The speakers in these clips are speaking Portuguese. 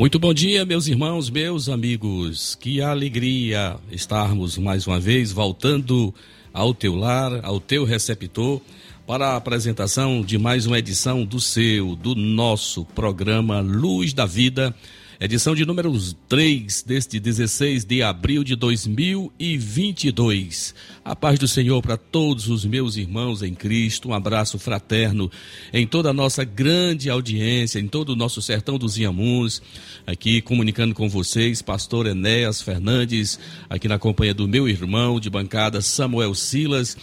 Muito bom dia, meus irmãos, meus amigos. Que alegria estarmos mais uma vez voltando ao teu lar, ao teu receptor, para a apresentação de mais uma edição do seu, do nosso programa Luz da Vida edição de número 3 deste 16 de abril de 2022. A paz do Senhor para todos os meus irmãos em Cristo, um abraço fraterno em toda a nossa grande audiência, em todo o nosso sertão dos Iamuns, aqui comunicando com vocês, pastor Enéas Fernandes, aqui na companhia do meu irmão de bancada Samuel Silas.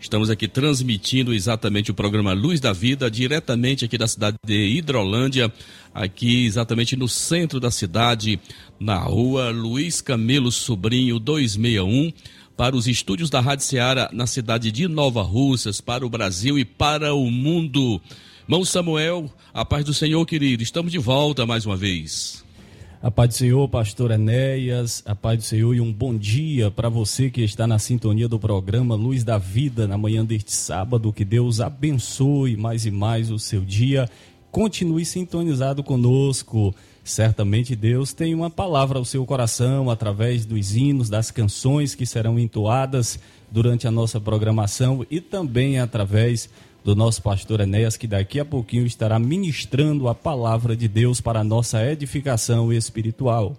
Estamos aqui transmitindo exatamente o programa Luz da Vida, diretamente aqui da cidade de Hidrolândia, aqui exatamente no centro da cidade, na rua Luiz Camilo Sobrinho 261, para os estúdios da Rádio Ceará na cidade de Nova Russas, para o Brasil e para o mundo. Mão Samuel, a paz do Senhor, querido, estamos de volta mais uma vez. A paz do Senhor, pastor Enéas, a paz do Senhor e um bom dia para você que está na sintonia do programa Luz da Vida na manhã deste sábado. Que Deus abençoe mais e mais o seu dia. Continue sintonizado conosco. Certamente Deus tem uma palavra ao seu coração através dos hinos, das canções que serão entoadas durante a nossa programação e também através do nosso pastor Enéas, que daqui a pouquinho estará ministrando a palavra de Deus para a nossa edificação espiritual.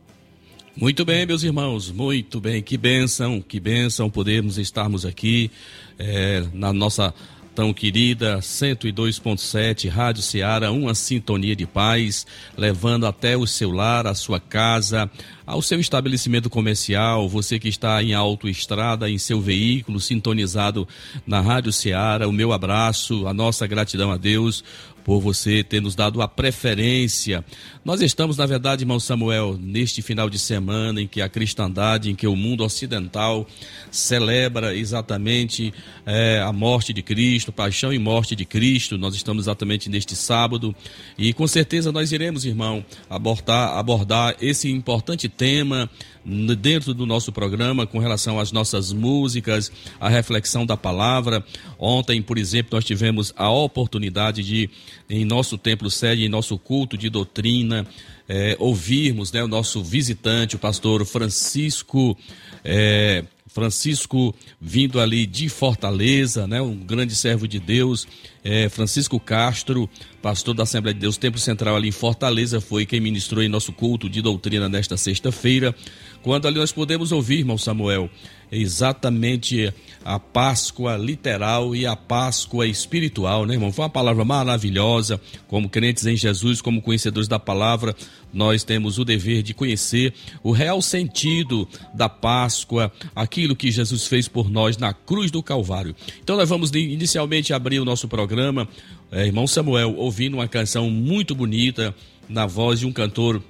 Muito bem, meus irmãos, muito bem. Que bênção, que bênção podermos estarmos aqui é, na nossa tão querida 102.7 Rádio Ceará, uma sintonia de paz, levando até o seu lar, a sua casa, ao seu estabelecimento comercial, você que está em autoestrada, em seu veículo, sintonizado na Rádio Ceará, o meu abraço, a nossa gratidão a Deus por você ter nos dado a preferência. Nós estamos, na verdade, irmão Samuel, neste final de semana em que a cristandade, em que o mundo ocidental celebra exatamente é, a morte de Cristo, paixão e morte de Cristo. Nós estamos exatamente neste sábado e com certeza nós iremos, irmão, abordar, abordar esse importante tema dentro do nosso programa com relação às nossas músicas, a reflexão da palavra. Ontem, por exemplo, nós tivemos a oportunidade de, em nosso templo sede, em nosso culto de doutrina, é, ouvirmos né, o nosso visitante, o pastor Francisco. É, Francisco vindo ali de Fortaleza, né, um grande servo de Deus, é, Francisco Castro, pastor da Assembleia de Deus, Templo Central ali em Fortaleza, foi quem ministrou em nosso culto de doutrina nesta sexta-feira, quando ali nós podemos ouvir, irmão Samuel, exatamente a Páscoa literal e a Páscoa espiritual, né, irmão? Foi uma palavra maravilhosa. Como crentes em Jesus, como conhecedores da palavra, nós temos o dever de conhecer o real sentido da Páscoa, aquilo que Jesus fez por nós na cruz do Calvário. Então, nós vamos inicialmente abrir o nosso programa, é, irmão Samuel, ouvindo uma canção muito bonita na voz de um cantor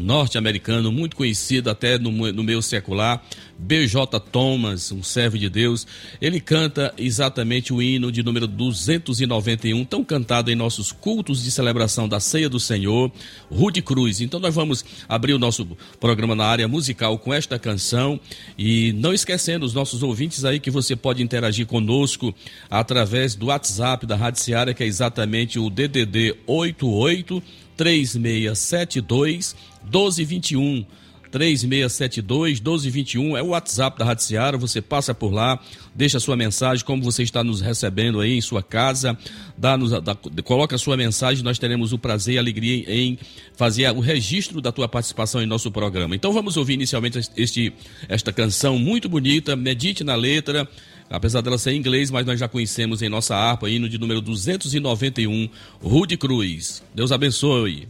norte-americano, muito conhecido até no, no meio secular, B.J. Thomas, um servo de Deus. Ele canta exatamente o hino de número 291, tão cantado em nossos cultos de celebração da Ceia do Senhor, Rude Cruz. Então nós vamos abrir o nosso programa na área musical com esta canção e não esquecendo os nossos ouvintes aí que você pode interagir conosco através do WhatsApp da Rádio Seara, que é exatamente o DDD 88 3672 1221. 3672 1221 é o WhatsApp da Rádio Seara. Você passa por lá, deixa sua mensagem, como você está nos recebendo aí em sua casa, dá, nos, dá, coloca sua mensagem, nós teremos o prazer e alegria em fazer o registro da tua participação em nosso programa. Então vamos ouvir inicialmente este, esta canção muito bonita, medite na letra, apesar dela ser em inglês, mas nós já conhecemos em nossa harpa, hino de número 291, Rude Cruz. Deus abençoe.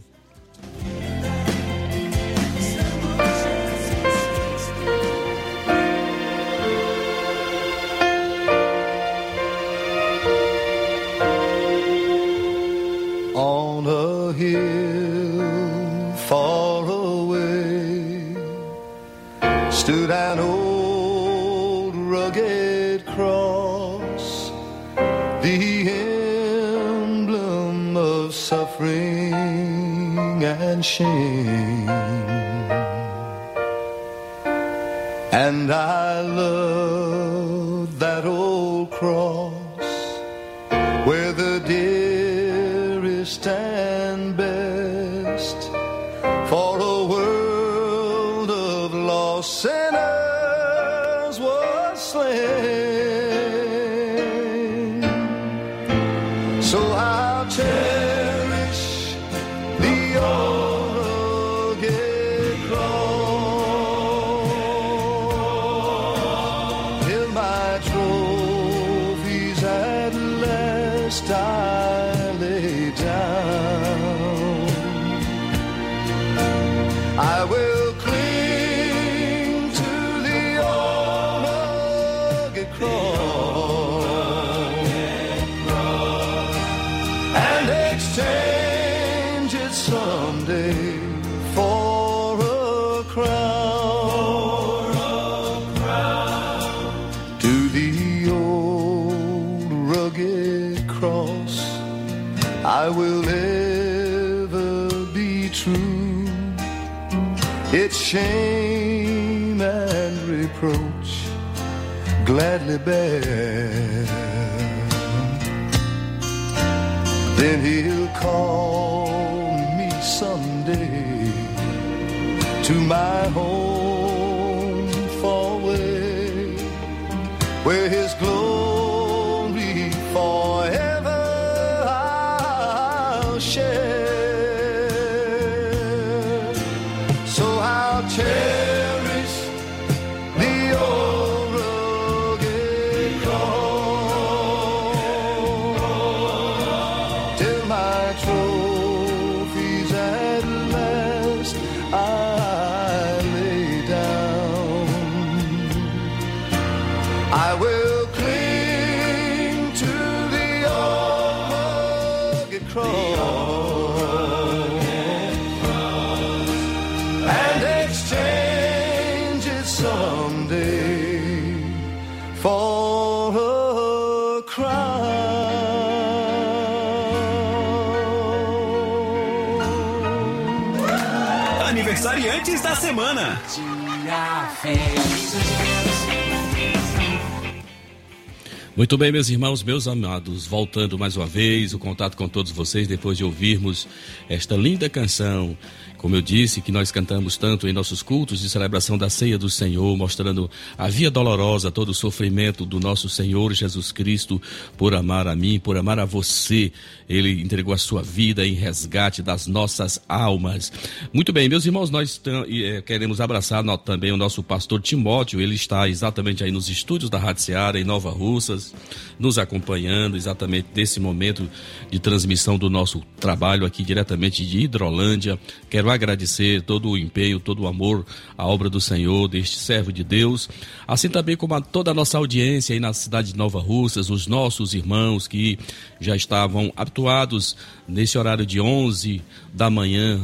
hill far away stood an old rugged cross, the emblem of suffering and shame. And I loved that old cross So I'll cherish shame and reproach gladly bear. Then he'll call me someday to my home far away, where his Aniversariantes da semana. Muito bem, meus irmãos, meus amados, voltando mais uma vez o contato com todos vocês depois de ouvirmos esta linda canção. Como eu disse, que nós cantamos tanto em nossos cultos de celebração da ceia do Senhor, mostrando a via dolorosa, todo o sofrimento do nosso Senhor Jesus Cristo por amar a mim, por amar a você. Ele entregou a sua vida em resgate das nossas almas. Muito bem, meus irmãos, nós eh, queremos abraçar também o nosso pastor Timóteo. Ele está exatamente aí nos estúdios da Rádio Seara, em Nova Russas, nos acompanhando exatamente nesse momento de transmissão do nosso trabalho aqui diretamente de Hidrolândia. Quero agradecer todo o empenho, todo o amor à obra do Senhor, deste servo de Deus, assim também como a toda a nossa audiência aí na cidade de Nova Russas, os nossos irmãos que já estavam habituados nesse horário de 11 da manhã,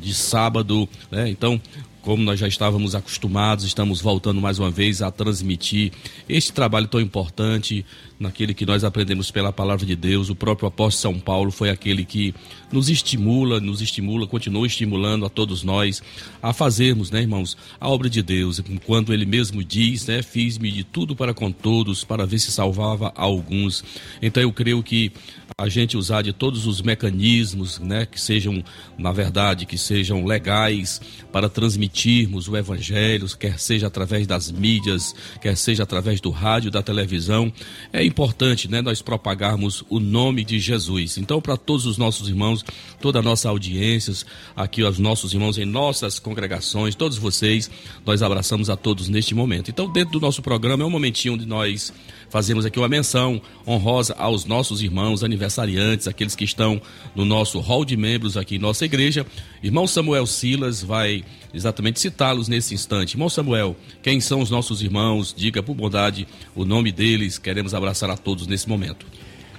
de sábado, né? Então, como nós já estávamos acostumados, estamos voltando mais uma vez a transmitir este trabalho tão importante naquele que nós aprendemos pela palavra de Deus. O próprio apóstolo São Paulo foi aquele que nos estimula, nos estimula, continua estimulando a todos nós a fazermos, né, irmãos, a obra de Deus. Quando ele mesmo diz, né, fiz-me de tudo para com todos, para ver se salvava alguns. Então eu creio que a gente usar de todos os mecanismos, né, que sejam, na verdade, que sejam legais para transmitirmos o evangelho, quer seja através das mídias, quer seja através do rádio, da televisão, é importante, né, nós propagarmos o nome de Jesus. Então, para todos os nossos irmãos, toda a nossa audiência, aqui os nossos irmãos em nossas congregações, todos vocês, nós abraçamos a todos neste momento. Então, dentro do nosso programa é um momentinho onde nós fazemos aqui uma menção honrosa aos nossos irmãos aniversariantes, aqueles que estão no nosso hall de membros aqui em nossa igreja. Irmão Samuel Silas vai exatamente citá-los nesse instante. Irmão Samuel, quem são os nossos irmãos? Diga por bondade o nome deles. Queremos abraçar a todos nesse momento.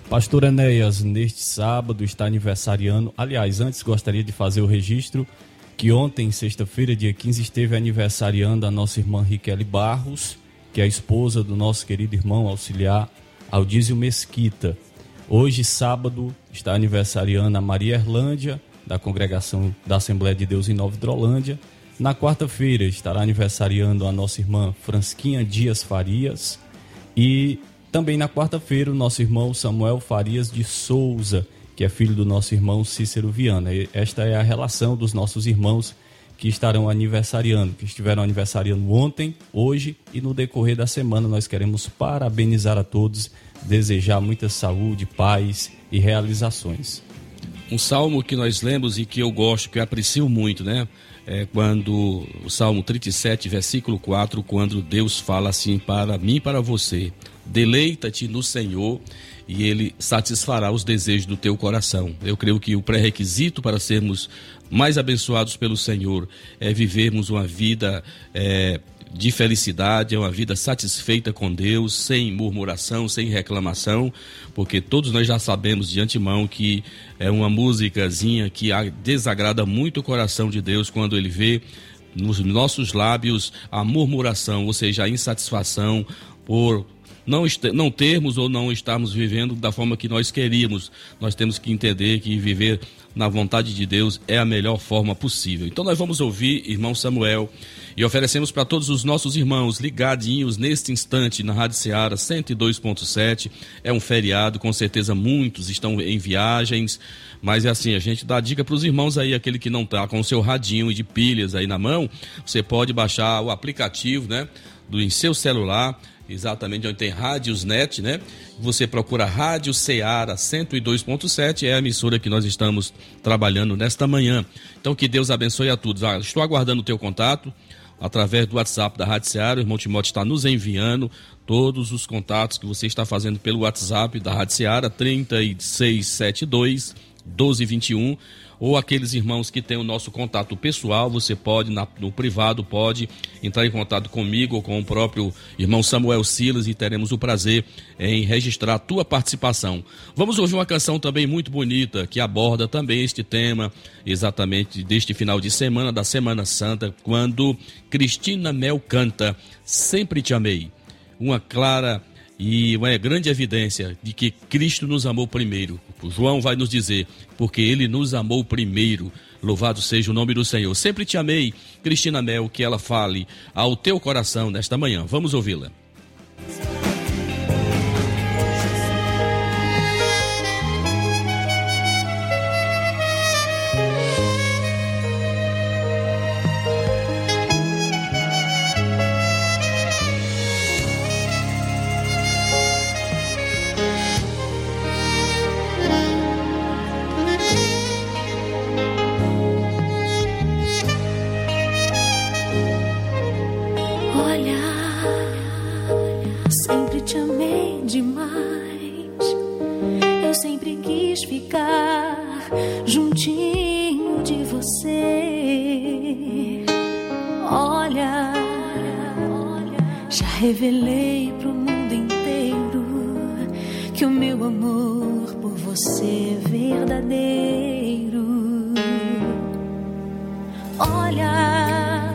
Pastor Enéas, neste sábado está aniversariando. Aliás, antes gostaria de fazer o registro que ontem, sexta-feira, dia 15, esteve aniversariando a nossa irmã Riquele Barros, que é a esposa do nosso querido irmão auxiliar Aldísio Mesquita. Hoje, sábado, está aniversariando a Maria Erlândia, da congregação da Assembleia de Deus em Nova Hidrolândia. Na quarta-feira estará aniversariando a nossa irmã Fransquinha Dias Farias. E também na quarta-feira o nosso irmão Samuel Farias de Souza, que é filho do nosso irmão Cícero Viana. Esta é a relação dos nossos irmãos que estarão aniversariando, que estiveram aniversariando ontem, hoje e no decorrer da semana. Nós queremos parabenizar a todos, desejar muita saúde, paz e realizações. Um salmo que nós lemos e que eu gosto, que eu aprecio muito, né? É quando o Salmo 37, versículo 4, quando Deus fala assim para mim e para você: Deleita-te no Senhor e ele satisfará os desejos do teu coração. Eu creio que o pré-requisito para sermos mais abençoados pelo Senhor é vivermos uma vida é, de felicidade, é uma vida satisfeita com Deus, sem murmuração, sem reclamação, porque todos nós já sabemos de antemão que é uma músicazinha que desagrada muito o coração de Deus quando ele vê nos nossos lábios a murmuração, ou seja, a insatisfação por não, não termos ou não estarmos vivendo da forma que nós queríamos. Nós temos que entender que viver na vontade de Deus é a melhor forma possível. Então nós vamos ouvir irmão Samuel e oferecemos para todos os nossos irmãos ligadinhos neste instante na Rádio Ceará 102.7. É um feriado, com certeza muitos estão em viagens, mas é assim, a gente dá dica para os irmãos aí, aquele que não está com o seu radinho de pilhas aí na mão, você pode baixar o aplicativo, né, do em seu celular exatamente onde tem Rádios Net, né? Você procura Rádio Ceará 102.7, é a emissora que nós estamos trabalhando nesta manhã. Então que Deus abençoe a todos. Ah, estou aguardando o teu contato através do WhatsApp da Rádio Ceará. O irmão Timóteo está nos enviando todos os contatos que você está fazendo pelo WhatsApp da Rádio Ceará 3672 1221 ou aqueles irmãos que têm o nosso contato pessoal, você pode, na, no privado, pode entrar em contato comigo ou com o próprio irmão Samuel Silas e teremos o prazer em registrar a tua participação. Vamos ouvir uma canção também muito bonita que aborda também este tema, exatamente deste final de semana, da Semana Santa, quando Cristina Mel canta Sempre Te Amei. Uma clara e uma grande evidência de que Cristo nos amou primeiro. O João vai nos dizer, porque ele nos amou primeiro. Louvado seja o nome do Senhor. Sempre te amei, Cristina Mel, que ela fale ao teu coração nesta manhã. Vamos ouvi-la. Revelei pro mundo inteiro que o meu amor por você é verdadeiro. Olha,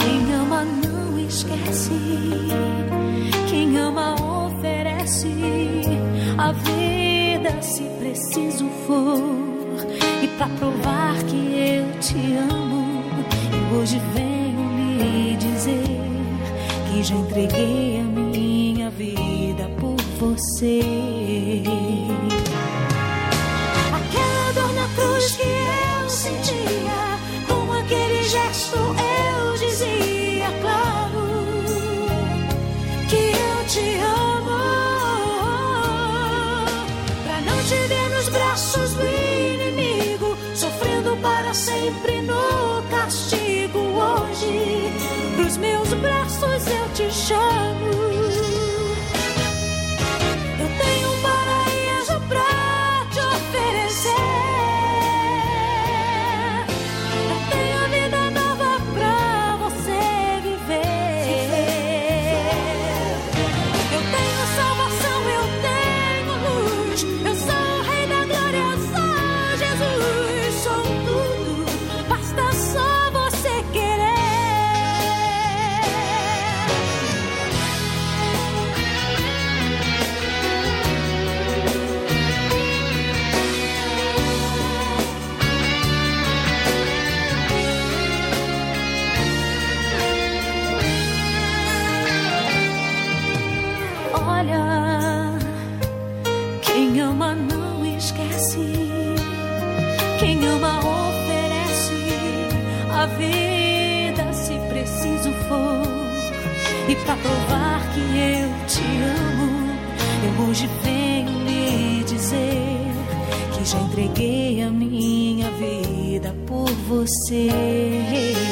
quem ama não esquece, quem ama oferece a vida se preciso for e para provar que eu te amo, hoje venho lhe dizer que já entreguei a minha vida por você. Aquela dor na cruz que eu sentia, com aquele gesto eu dizia, claro, pra provar que eu te amo, eu hoje venho lhe dizer que já entreguei a minha vida por você.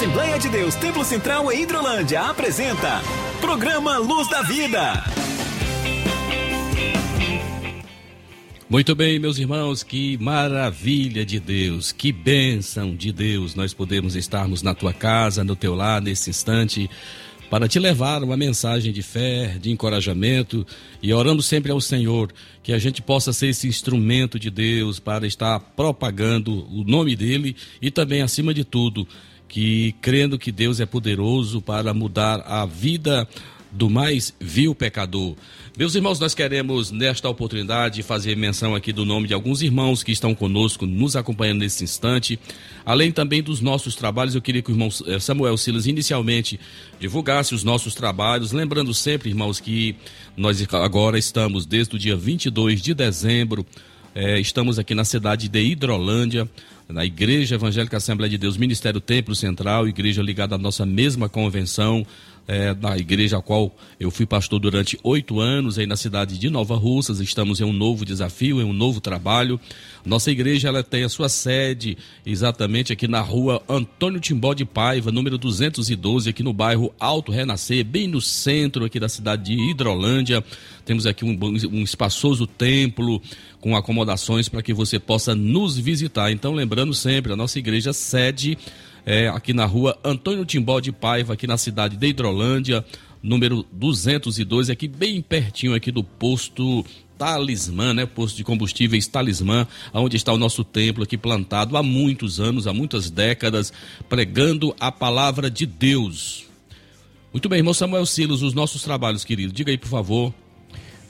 Assembleia de Deus Templo Central em Hidrolândia apresenta Programa Luz da Vida. Muito bem, meus irmãos, que maravilha de Deus, que bênção de Deus nós podemos estarmos na tua casa, no teu lar, nesse instante, para te levar uma mensagem de fé, de encorajamento e orando sempre ao Senhor que a gente possa ser esse instrumento de Deus para estar propagando o nome dele e também, acima de tudo, que crendo que Deus é poderoso para mudar a vida do mais vil pecador. Meus irmãos, nós queremos nesta oportunidade fazer menção aqui do nome de alguns irmãos que estão conosco, nos acompanhando nesse instante. Além também dos nossos trabalhos, eu queria que o irmão eh, Samuel Silas inicialmente divulgasse os nossos trabalhos, lembrando sempre, irmãos, que nós agora estamos desde o dia 22 de dezembro, eh, estamos aqui na cidade de Hidrolândia, na Igreja Evangélica Assembleia de Deus, Ministério Templo Central, igreja ligada à nossa mesma convenção, é, da igreja a qual eu fui pastor durante oito anos aí na cidade de Nova Russas. Estamos em um novo desafio, em um novo trabalho. Nossa igreja ela tem a sua sede exatamente aqui na rua Antônio Timbó de Paiva, número 212, aqui no bairro Alto Renascer, bem no centro aqui da cidade de Hidrolândia. Temos aqui um, um espaçoso templo com acomodações para que você possa nos visitar. Então, lembrando sempre, a nossa igreja sede é, aqui na rua Antônio Timbó de Paiva, aqui na cidade de Hidrolândia, número 202, aqui bem pertinho aqui do posto Talismã, né? Posto de combustíveis Talismã, onde está o nosso templo aqui plantado há muitos anos, há muitas décadas, pregando a palavra de Deus. Muito bem, irmão Samuel Silas, os nossos trabalhos, querido. Diga aí, por favor.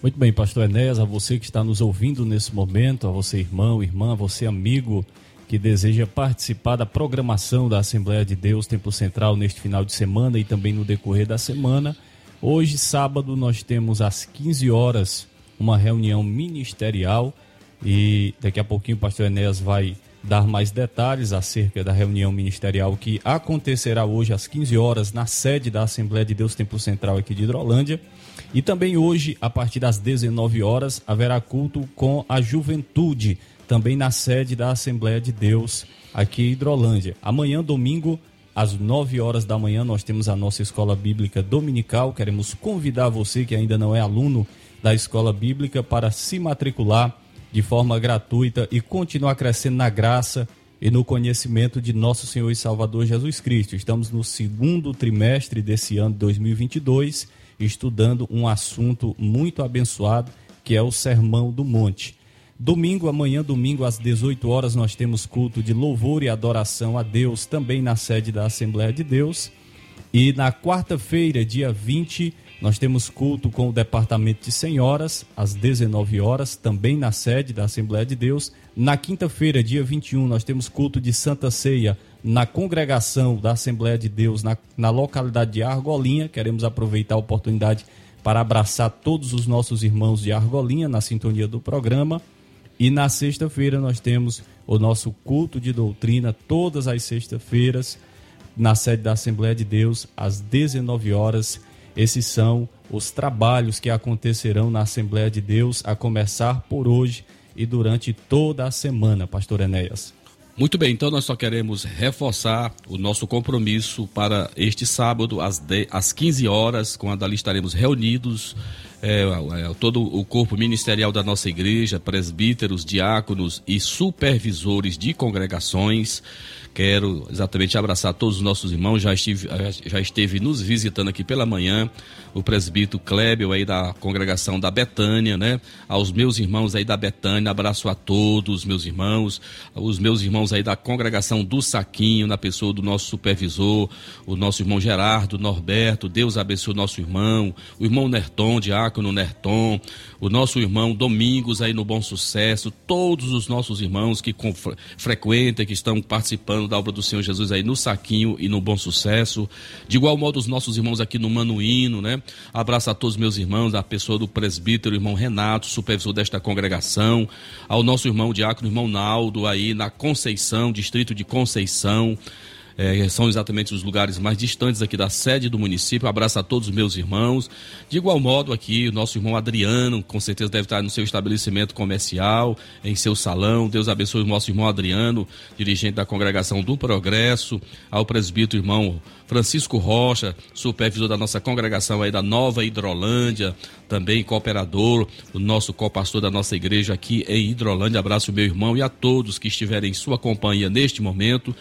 Muito bem, pastor Enéas, a você que está nos ouvindo nesse momento, a você irmão, irmã, a você amigo que deseja participar da programação da Assembleia de Deus Templo Central neste final de semana e também no decorrer da semana. Hoje, sábado, nós temos às 15 horas uma reunião ministerial e daqui a pouquinho o pastor Enéas vai dar mais detalhes acerca da reunião ministerial que acontecerá hoje às 15 horas na sede da Assembleia de Deus Templo Central aqui de Hidrolândia. E também hoje, a partir das 19 horas, haverá culto com a juventude, também na sede da Assembleia de Deus aqui em Hidrolândia. Amanhã, domingo, às 9 horas da manhã, nós temos a nossa escola bíblica dominical. Queremos convidar você que ainda não é aluno da escola bíblica para se matricular de forma gratuita e continuar crescendo na graça e no conhecimento de nosso Senhor e Salvador Jesus Cristo. Estamos no segundo trimestre desse ano de 2022, estudando um assunto muito abençoado, que é o Sermão do Monte. Domingo, amanhã, domingo, às 18 horas, nós temos culto de louvor e adoração a Deus, também na sede da Assembleia de Deus. E na quarta-feira, dia 20, nós temos culto com o Departamento de Senhoras, às 19 horas, também na sede da Assembleia de Deus. Na quinta-feira, dia 21, nós temos culto de Santa Ceia na congregação da Assembleia de Deus, na, na localidade de Argolinha. Queremos aproveitar a oportunidade para abraçar todos os nossos irmãos de Argolinha na sintonia do programa. E na sexta-feira nós temos o nosso culto de doutrina, todas as sextas-feiras, na sede da Assembleia de Deus, às 19 horas. Esses são os trabalhos que acontecerão na Assembleia de Deus, a começar por hoje e durante toda a semana, Pastor Enéas. Muito bem, então nós só queremos reforçar o nosso compromisso para este sábado, às, 10, às 15 horas, quando ali estaremos reunidos, é, é, todo o corpo ministerial da nossa igreja, presbíteros, diáconos e supervisores de congregações. Quero exatamente abraçar todos os nossos irmãos. Já, estive, já esteve nos visitando aqui pela manhã o presbítero Klebel aí da congregação da Betânia, né? Aos meus irmãos aí da Betânia, abraço a todos, meus irmãos. Os meus irmãos aí da congregação do Saquinho, na pessoa do nosso supervisor, o nosso irmão Gerardo Norberto. Deus abençoe o nosso irmão. O irmão Nerton, diácono Nerton. O nosso irmão Domingos aí no Bom Sucesso. Todos os nossos irmãos que frequentam, que estão participando da obra do Senhor Jesus aí no Saquinho e no Bom Sucesso. De igual modo, os nossos irmãos aqui no Manuíno, né? Abraço a todos meus irmãos, a pessoa do presbítero, irmão Renato, supervisor desta congregação, ao nosso irmão diácono, irmão Naldo, aí na Conceição, distrito de Conceição. É, são exatamente os lugares mais distantes aqui da sede do município. abraço a todos os meus irmãos. De igual modo, aqui, o nosso irmão Adriano, com certeza deve estar no seu estabelecimento comercial, em seu salão. Deus abençoe o nosso irmão Adriano, dirigente da congregação do Progresso, ao presbítero irmão Francisco Rocha, supervisor da nossa congregação aí da Nova Hidrolândia, também cooperador, o nosso co-pastor da nossa igreja aqui em Hidrolândia. Abraço meu irmão e a todos que estiverem em sua companhia neste momento.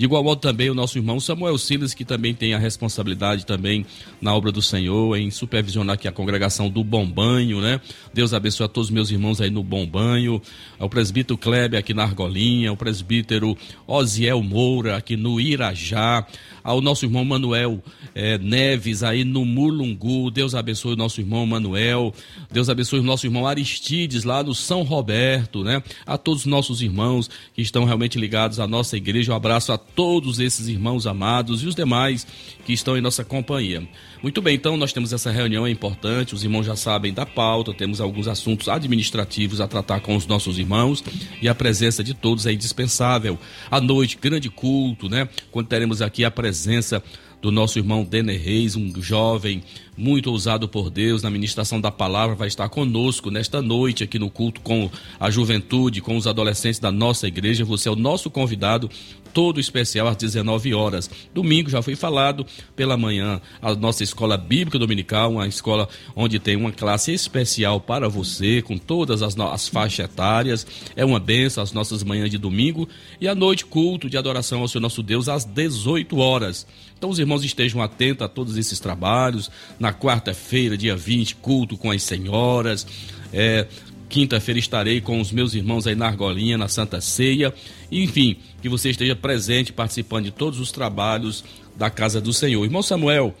De igual modo também o nosso irmão Samuel Silas, que também tem a responsabilidade também na obra do Senhor, em supervisionar aqui a congregação do Bom Banho, né? Deus abençoe a todos os meus irmãos aí no Bom Banho, ao presbítero Kleber aqui na Argolinha, ao presbítero Osiel Moura aqui no Irajá, ao nosso irmão Manuel é, Neves aí no Mulungu, Deus abençoe o nosso irmão Manuel, Deus abençoe o nosso irmão Aristides lá no São Roberto, né? A todos os nossos irmãos que estão realmente ligados à nossa igreja, um abraço a todos esses irmãos amados e os demais que estão em nossa companhia. Muito bem, então nós temos essa reunião é importante, os irmãos já sabem da pauta, temos alguns assuntos administrativos a tratar com os nossos irmãos e a presença de todos é indispensável. À noite, grande culto, né? Quando teremos aqui a presença do nosso irmão Denner Reis, um jovem muito ousado por Deus na ministração da palavra, vai estar conosco nesta noite aqui no culto com a juventude, com os adolescentes da nossa igreja. Você é o nosso convidado todo especial às 19 horas. Domingo já foi falado pela manhã a nossa escola bíblica dominical, uma escola onde tem uma classe especial para você, com todas as, as faixas etárias. É uma benção as nossas manhãs de domingo e à noite culto de adoração ao Senhor nosso Deus às 18 horas. Então os irmãos estejam atentos a todos esses trabalhos. Na quarta-feira, dia 20, culto com as senhoras. É, Quinta-feira estarei com os meus irmãos aí na Argolinha, na Santa Ceia. Enfim, que você esteja presente, participando de todos os trabalhos da Casa do Senhor. Irmão Samuel,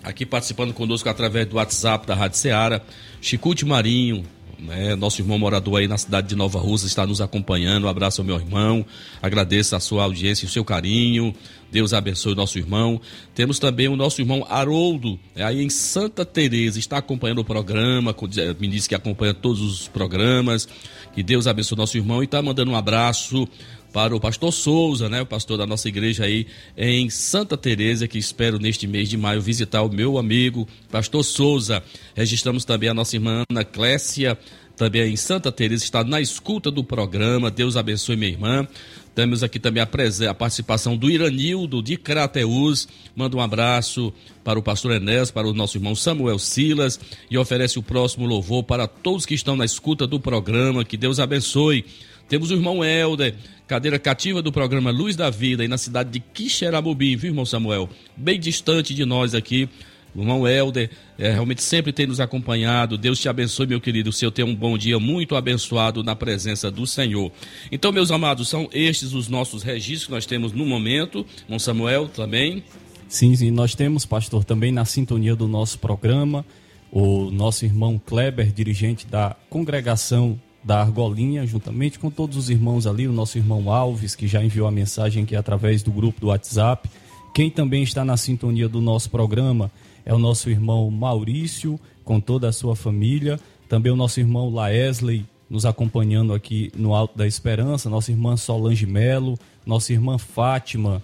aqui participando conosco através do WhatsApp da Rádio Ceará. Chicute Marinho, né? Nosso irmão morador aí na cidade de Nova Rússia está nos acompanhando. Um abraço ao meu irmão. Agradeço a sua audiência e o seu carinho. Deus abençoe o nosso irmão. Temos também o nosso irmão Haroldo, é aí em Santa Teresa, está acompanhando o programa, me disse que acompanha todos os programas. Que Deus abençoe o nosso irmão e está mandando um abraço para o pastor Souza, né, o pastor da nossa igreja aí em Santa Teresa, que espero neste mês de maio visitar o meu amigo pastor Souza. Registramos também a nossa irmã Ana Clécia, também em Santa Teresa, está na escuta do programa. Deus abençoe minha irmã. Temos aqui também a, participação do Iranildo de Crateus. Manda um abraço para o pastor Enéas, para o nosso irmão Samuel Silas e oferece o próximo louvor para todos que estão na escuta do programa. Que Deus abençoe. Temos o irmão Helder, cadeira cativa do programa Luz da Vida, aí na cidade de Quixeramobim, viu, irmão Samuel? Bem distante de nós aqui. O irmão Helder é, realmente sempre tem nos acompanhado. Deus te abençoe, meu querido. O Senhor tenha um bom dia muito abençoado na presença do Senhor. Então, meus amados, são estes os nossos registros que nós temos no momento. Irmão Samuel também. Sim, sim, nós temos, pastor, também na sintonia do nosso programa, o nosso irmão Kleber, dirigente da congregação da Argolinha, juntamente com todos os irmãos ali, o nosso irmão Alves, que já enviou a mensagem aqui através do grupo do WhatsApp. Quem também está na sintonia do nosso programa é o nosso irmão Maurício, com toda a sua família. Também o nosso irmão Laesley, nos acompanhando aqui no Alto da Esperança. Nossa irmã Solange Melo, nossa irmã Fátima,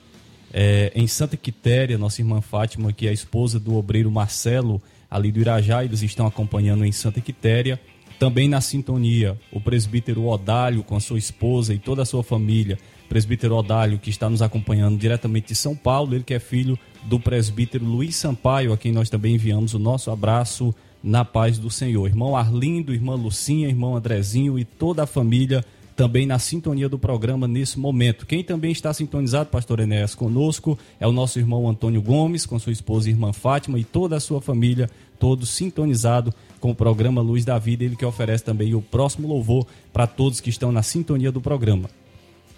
é, em Santa Quitéria, nossa irmã Fátima, que é a esposa do obreiro Marcelo, ali do Irajá, eles estão acompanhando em Santa Quitéria. Também na sintonia, o presbítero Odálio com a sua esposa e toda a sua família. Presbítero Odálio, que está nos acompanhando diretamente de São Paulo, ele que é filho do presbítero Luiz Sampaio, a quem nós também enviamos o nosso abraço na paz do Senhor. Irmão Arlindo, irmã Lucinha, irmão Andrezinho e toda a família também na sintonia do programa nesse momento. Quem também está sintonizado, pastor Enéas, conosco é o nosso irmão Antônio Gomes, com sua esposa e irmã Fátima e toda a sua família, todos sintonizados com o programa Luz da Vida, ele que oferece também o próximo louvor para todos que estão na sintonia do programa.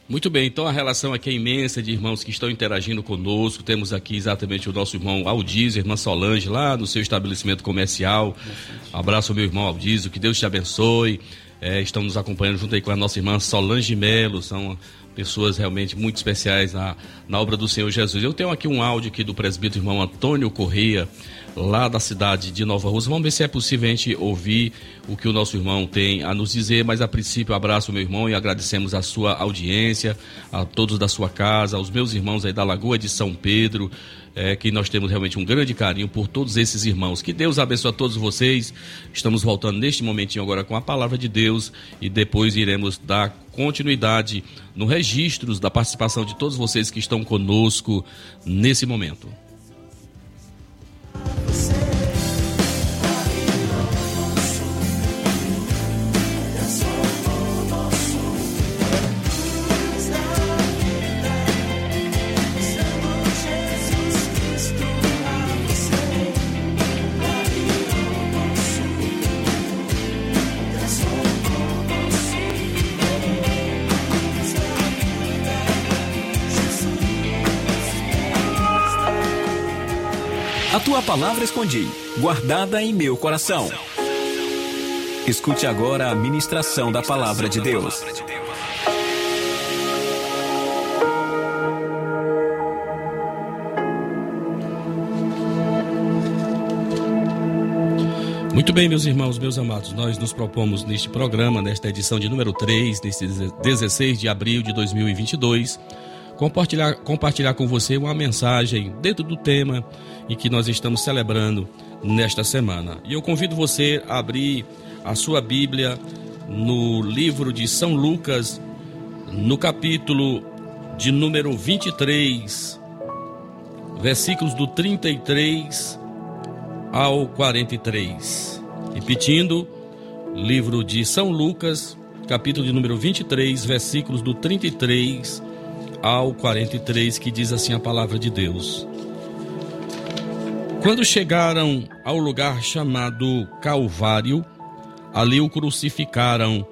Muito bem, então a relação aqui é imensa de irmãos que estão interagindo conosco. Temos aqui exatamente o nosso irmão Aldísio, irmã Solange, lá no seu estabelecimento comercial. Abraço meu irmão Aldísio, que Deus te abençoe. É, estão nos acompanhando junto aí com a nossa irmã Solange Melo, são pessoas realmente muito especiais na, na obra do Senhor Jesus. Eu tenho aqui um áudio aqui do presbítero irmão Antônio Correia, lá da cidade de Nova Rússia. Vamos ver se é possível a gente ouvir o que o nosso irmão tem a nos dizer, mas a princípio abraço meu irmão e agradecemos a sua audiência, a todos da sua casa, aos meus irmãos aí da Lagoa de São Pedro, é, que nós temos realmente um grande carinho por todos esses irmãos. Que Deus abençoe a todos vocês. Estamos voltando neste momentinho agora com a palavra de Deus e depois iremos dar continuidade no registros da participação de todos vocês que estão conosco nesse momento. Palavra escondi, guardada em meu coração. Escute agora a ministração da palavra de Deus. Muito bem, meus irmãos, meus amados, nós nos propomos neste programa, nesta edição de número 3, neste 16 de abril de 2022, compartilhar, compartilhar com você uma mensagem dentro do tema e que nós estamos celebrando nesta semana. E eu convido você a abrir a sua Bíblia no livro de São Lucas, no capítulo de número 23, versículos do 33 ao 43. Repetindo, livro de São Lucas, capítulo de número 23, versículos do 33 ao 43, que diz assim a palavra de Deus. Quando chegaram ao lugar chamado Calvário, ali o crucificaram,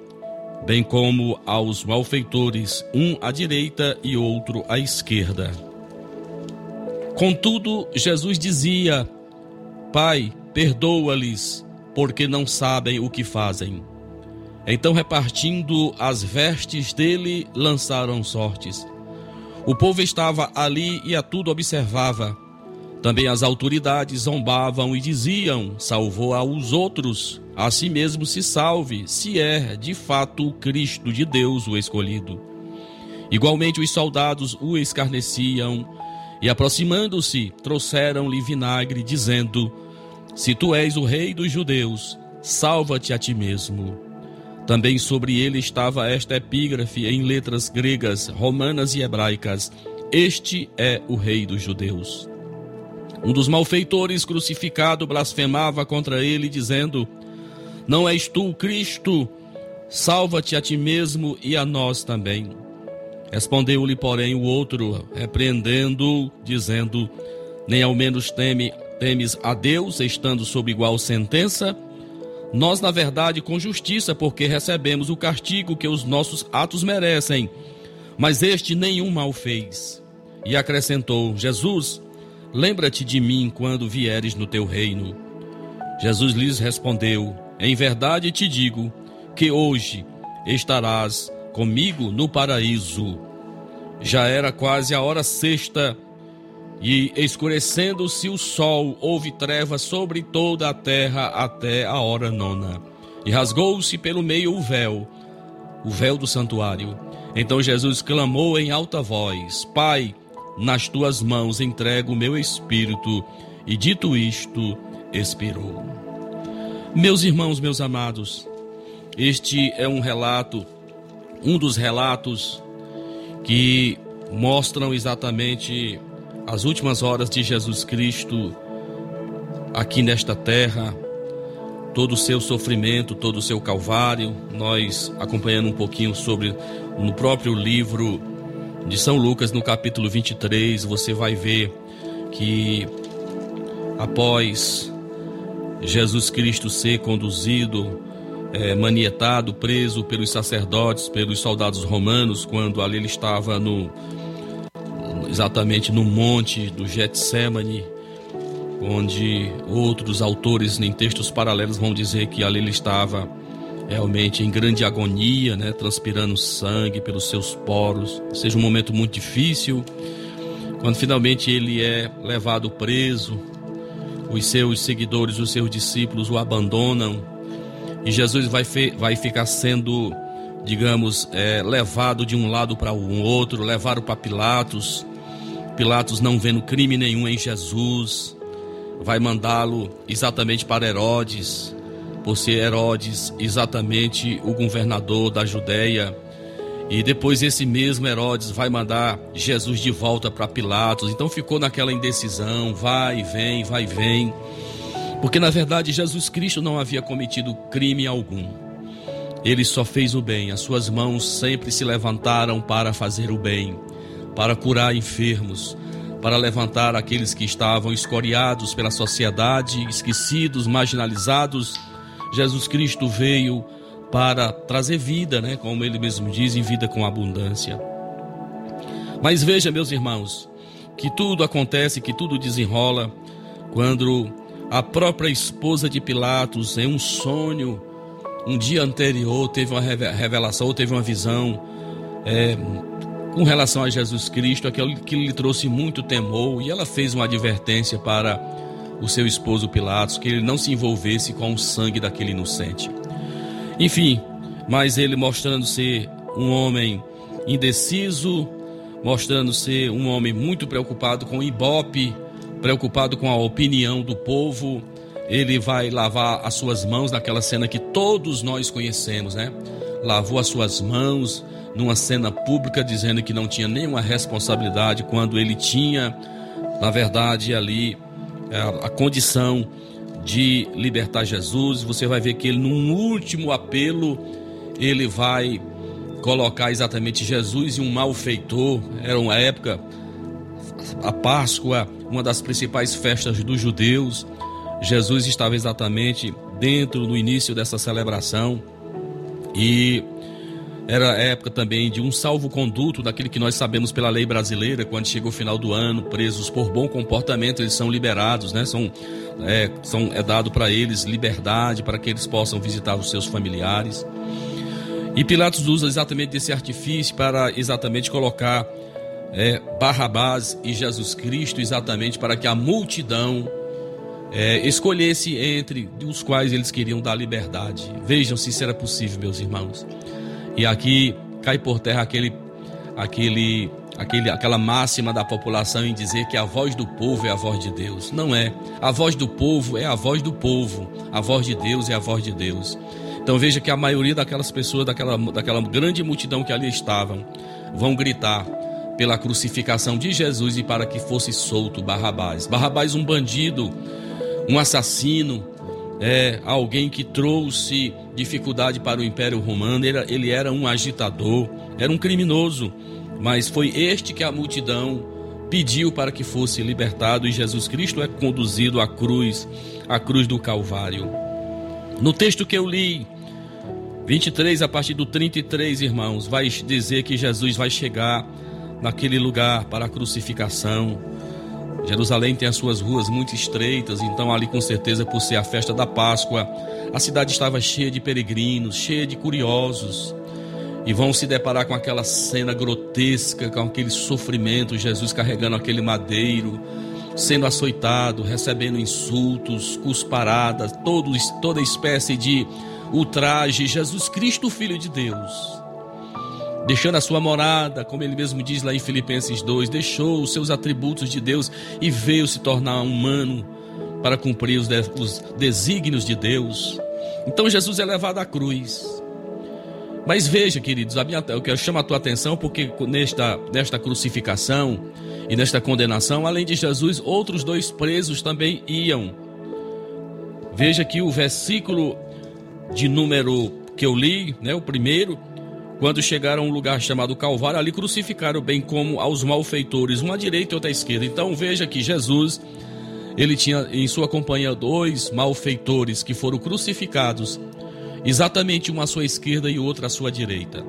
bem como aos malfeitores, um à direita e outro à esquerda. Contudo, Jesus dizia: Pai, perdoa-lhes, porque não sabem o que fazem. Então, repartindo as vestes dele, lançaram sortes. O povo estava ali e a tudo observava. Também as autoridades zombavam e diziam: salvou aos outros, a si mesmo se salve, se é de fato o Cristo de Deus o escolhido. Igualmente os soldados o escarneciam e, aproximando-se, trouxeram-lhe vinagre, dizendo: Se tu és o rei dos judeus, salva-te a ti mesmo. Também sobre ele estava esta epígrafe em letras gregas, romanas e hebraicas: Este é o Rei dos Judeus. Um dos malfeitores crucificado blasfemava contra ele, dizendo: Não és tu Cristo? Salva-te a ti mesmo e a nós também. Respondeu-lhe, porém, o outro, repreendendo-o, dizendo: Nem ao menos teme, temes a Deus, estando sob igual sentença? Nós, na verdade, com justiça, porque recebemos o castigo que os nossos atos merecem, mas este nenhum mal fez. E acrescentou: Jesus, Lembra-te de mim quando vieres no teu reino. Jesus lhes respondeu: Em verdade te digo que hoje estarás comigo no paraíso. Já era quase a hora sexta, e escurecendo-se o sol, houve trevas sobre toda a terra até a hora nona. E rasgou-se pelo meio o véu, o véu do santuário. Então Jesus clamou em alta voz: Pai, nas tuas mãos entrego o meu espírito. E dito isto, expirou. Meus irmãos, meus amados, este é um relato, um dos relatos que mostram exatamente as últimas horas de Jesus Cristo aqui nesta terra, todo o seu sofrimento, todo o seu calvário. Nós acompanhando um pouquinho sobre no próprio livro de São Lucas, no capítulo 23, você vai ver que após Jesus Cristo ser conduzido é, manietado, preso pelos sacerdotes, pelos soldados romanos, quando ali ele estava no exatamente no monte do Getsemane, onde outros autores em textos paralelos vão dizer que ali ele estava realmente em grande agonia, né, transpirando sangue pelos seus poros. Seja um momento muito difícil. Quando finalmente ele é levado preso, os seus seguidores, os seus discípulos o abandonam e Jesus vai, vai ficar sendo, digamos, é, levado de um lado para o outro, levado para Pilatos. Pilatos, não vendo crime nenhum em Jesus, vai mandá-lo exatamente para Herodes, por ser Herodes exatamente o governador da Judéia. E depois esse mesmo Herodes vai mandar Jesus de volta para Pilatos. Então ficou naquela indecisão, vai e vem, vai e vem. Porque na verdade Jesus Cristo não havia cometido crime algum. Ele só fez o bem, as suas mãos sempre se levantaram para fazer o bem, para curar enfermos, para levantar aqueles que estavam escoriados pela sociedade, esquecidos, marginalizados. Jesus Cristo veio para trazer vida, né, como ele mesmo diz, em vida com abundância. Mas veja, meus irmãos, que tudo acontece, que tudo desenrola quando a própria esposa de Pilatos, em um sonho, um dia anterior, teve uma revelação, ou teve uma visão é, com relação a Jesus Cristo, aquilo que lhe trouxe muito temor, e ela fez uma advertência para o seu esposo Pilatos, que ele não se envolvesse com o sangue daquele inocente. Enfim, mas ele mostrando ser um homem indeciso, mostrando ser um homem muito preocupado com o ibope preocupado com a opinião do povo, ele vai lavar as suas mãos naquela cena que todos nós conhecemos, né? Lavou as suas mãos numa cena pública dizendo que não tinha nenhuma responsabilidade quando ele tinha, na verdade, ali a, é, a condição de libertar Jesus. Você vai ver que ele, num último apelo, ele vai colocar exatamente Jesus e um malfeitor. Era uma época, a Páscoa, uma das principais festas dos judeus. Jesus estava exatamente dentro do início dessa celebração e era a época também de um salvo-conduto, daquele que nós sabemos pela lei brasileira, quando chega o final do ano, presos por bom comportamento, eles são liberados, né? São, é, são, é dado para eles liberdade para que eles possam visitar os seus familiares. E Pilatos usa exatamente desse artifício para exatamente colocar é, Barrabás e Jesus Cristo, exatamente para que a multidão é, escolhesse entre os quais eles queriam dar liberdade. Vejam se era possível, meus irmãos. E aqui cai por terra aquele, aquele, aquele, aquela máxima da população em dizer que a voz do povo é a voz de Deus. Não é. A voz do povo é a voz do povo. A voz de Deus é a voz de Deus. Então veja que a maioria daquelas pessoas, daquela, daquela grande multidão que ali estavam, vão gritar: pela crucificação de Jesus e para que fosse solto Barrabás. Barrabás, um bandido, um assassino, é alguém que trouxe dificuldade para o Império Romano. Ele, ele era um agitador, era um criminoso, mas foi este que a multidão pediu para que fosse libertado e Jesus Cristo é conduzido à cruz, à cruz do Calvário. No texto que eu li, 23 a partir do 33, irmãos, vai dizer que Jesus vai chegar naquele lugar para a crucificação. Jerusalém tem as suas ruas muito estreitas, então ali com certeza por ser a festa da Páscoa, a cidade estava cheia de peregrinos, cheia de curiosos. E vão se deparar com aquela cena grotesca, com aquele sofrimento, Jesus carregando aquele madeiro, sendo açoitado, recebendo insultos, cusparadas, toda espécie de ultraje. Jesus Cristo, Filho de Deus, deixando a sua morada, como ele mesmo diz lá em Filipenses 2, deixou os seus atributos de Deus e veio se tornar humano para cumprir os, de, os desígnios de Deus. Então Jesus é levado à cruz. Mas veja, queridos, minha, eu quero chamar a tua atenção porque nesta, nesta crucificação e nesta condenação, além de Jesus, outros dois presos também iam. Veja que o versículo de número que eu li, né, o primeiro, quando chegaram a um lugar chamado Calvário, ali crucificaram bem como aos malfeitores, uma à direita e outra à esquerda. Então veja que Jesus, ele tinha em sua companhia dois malfeitores que foram crucificados, exatamente um à sua esquerda e outro à sua direita.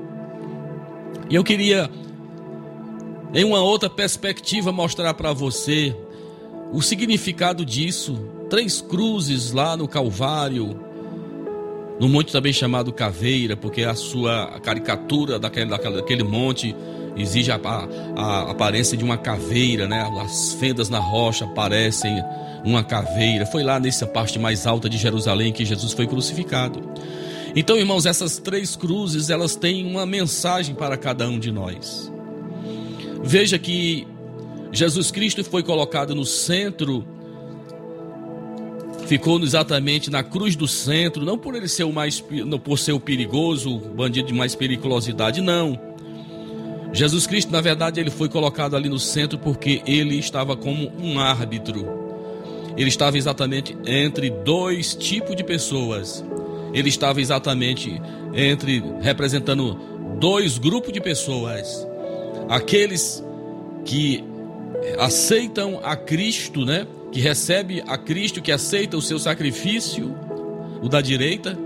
E eu queria, em uma outra perspectiva, mostrar para você o significado disso. Três cruzes lá no Calvário, no monte também chamado Caveira, porque a sua caricatura daquele, daquele, monte exige a, a, a, aparência de uma caveira, né? As fendas na rocha parecem uma caveira. Foi lá nessa parte mais alta de Jerusalém que Jesus foi crucificado. Então, irmãos, essas três cruzes, elas têm uma mensagem para cada um de nós. Veja que Jesus Cristo foi colocado no centro ficou exatamente na cruz do centro, não por ele ser o mais não por ser o perigoso, o bandido de mais periculosidade, não. Jesus Cristo, na verdade, ele foi colocado ali no centro porque ele estava como um árbitro. Ele estava exatamente entre dois tipos de pessoas. Ele estava exatamente entre representando dois grupos de pessoas. Aqueles que aceitam a Cristo, né? Que recebe a Cristo, que aceita o seu sacrifício, o da direita,